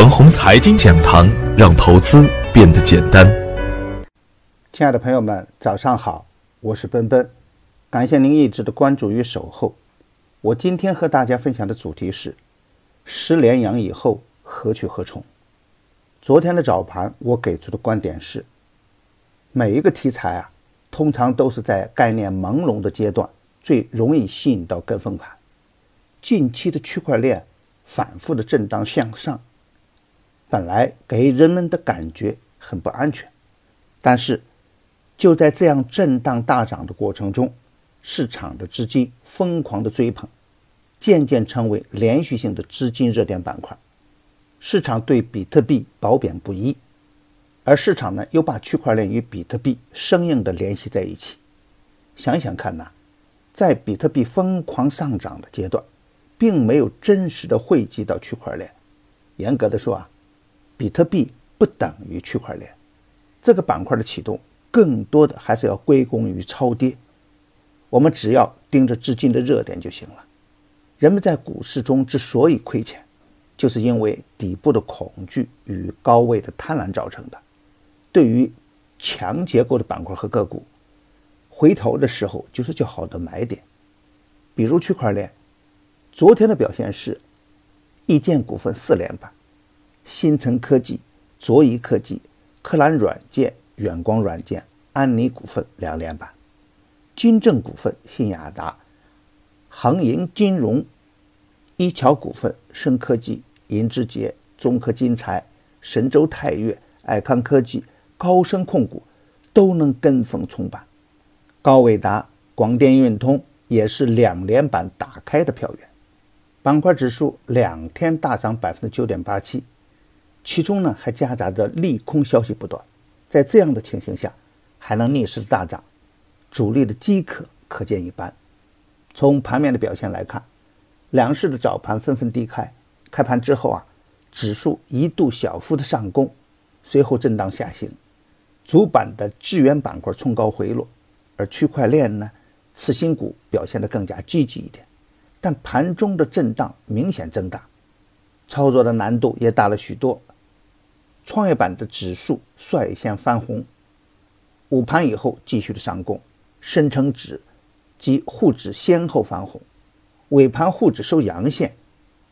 腾宏财经讲堂，让投资变得简单。亲爱的朋友们，早上好，我是奔奔，感谢您一直的关注与守候。我今天和大家分享的主题是：十连阳以后何去何从？昨天的早盘，我给出的观点是：每一个题材啊，通常都是在概念朦胧的阶段最容易吸引到跟风盘。近期的区块链反复的震荡向上。本来给人们的感觉很不安全，但是就在这样震荡大涨的过程中，市场的资金疯狂的追捧，渐渐成为连续性的资金热点板块。市场对比特币褒贬不一，而市场呢又把区块链与比特币生硬的联系在一起。想想看呐，在比特币疯狂上涨的阶段，并没有真实的汇集到区块链。严格的说啊。比特币不等于区块链，这个板块的启动更多的还是要归功于超跌。我们只要盯着资金的热点就行了。人们在股市中之所以亏钱，就是因为底部的恐惧与高位的贪婪造成的。对于强结构的板块和个股，回头的时候就是较好的买点。比如区块链，昨天的表现是易建股份四连板。新城科技、卓仪科技、科蓝软件、远光软件、安妮股份两连板，金正股份、信雅达、恒盈金融、一桥股份、深科技、银之杰、中科金财、神州泰岳、爱康科技、高升控股都能跟风冲板，高伟达、广电运通也是两连板打开的票源，板块指数两天大涨百分之九点八七。其中呢还夹杂着利空消息不断，在这样的情形下，还能逆势大涨，主力的饥渴可见一斑。从盘面的表现来看，两市的早盘纷纷低开，开盘之后啊，指数一度小幅的上攻，随后震荡下行，主板的资源板块冲高回落，而区块链呢，次新股表现得更加积极一点，但盘中的震荡明显增大，操作的难度也大了许多。创业板的指数率先翻红，午盘以后继续的上攻，深成指及沪指先后翻红，尾盘沪指收阳线，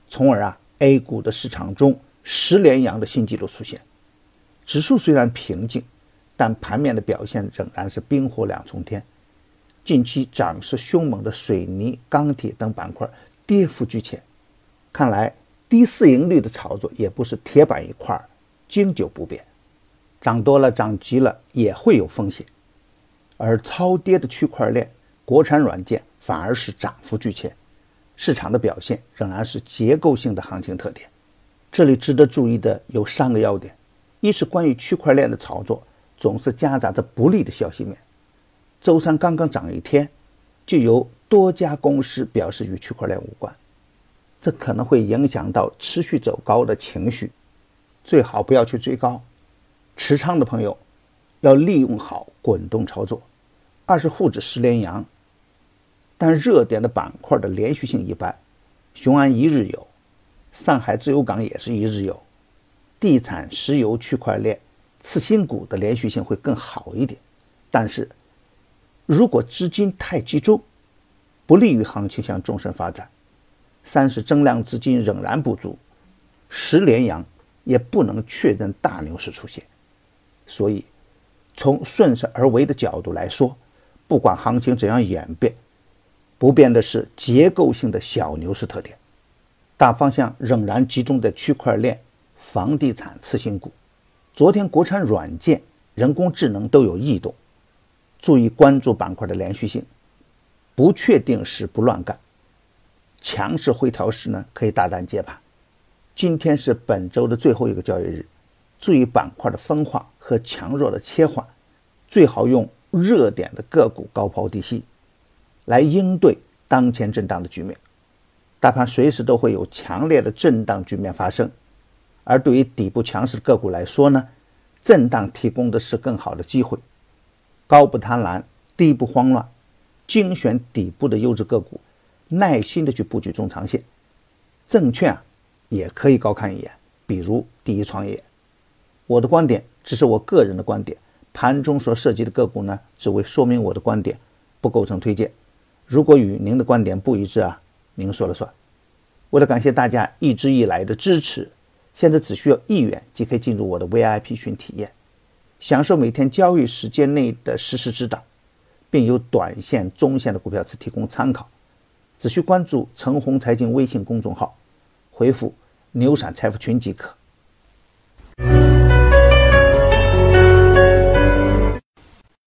从而啊 A 股的市场中十连阳的新纪录出现。指数虽然平静，但盘面的表现仍然是冰火两重天。近期涨势凶猛的水泥、钢铁等板块跌幅居前，看来低市盈率的炒作也不是铁板一块。经久不变，涨多了涨急了也会有风险，而超跌的区块链、国产软件反而是涨幅居前，市场的表现仍然是结构性的行情特点。这里值得注意的有三个要点：一是关于区块链的炒作总是夹杂着不利的消息面，周三刚刚涨一天，就有多家公司表示与区块链无关，这可能会影响到持续走高的情绪。最好不要去追高，持仓的朋友要利用好滚动操作。二是沪指十连阳，但热点的板块的连续性一般，雄安一日游，上海自由港也是一日游，地产、石油、区块链、次新股的连续性会更好一点。但是如果资金太集中，不利于行情向纵深发展。三是增量资金仍然不足，十连阳。也不能确认大牛市出现，所以从顺势而为的角度来说，不管行情怎样演变，不变的是结构性的小牛市特点，大方向仍然集中在区块链、房地产、次新股。昨天国产软件、人工智能都有异动，注意关注板块的连续性，不确定时不乱干，强势回调时呢可以大胆接盘。今天是本周的最后一个交易日，注意板块的分化和强弱的切换，最好用热点的个股高抛低吸，来应对当前震荡的局面。大盘随时都会有强烈的震荡局面发生，而对于底部强势的个股来说呢，震荡提供的是更好的机会。高不贪婪，低不慌乱，精选底部的优质个股，耐心的去布局中长线。证券啊。也可以高看一眼，比如第一创业。我的观点只是我个人的观点，盘中所涉及的个股呢，只为说明我的观点，不构成推荐。如果与您的观点不一致啊，您说了算。为了感谢大家一直以来的支持，现在只需要一元即可以进入我的 VIP 群体验，享受每天交易时间内的实时指导，并有短线、中线的股票池提供参考。只需关注陈红财经微信公众号，回复“牛散财富群”即可。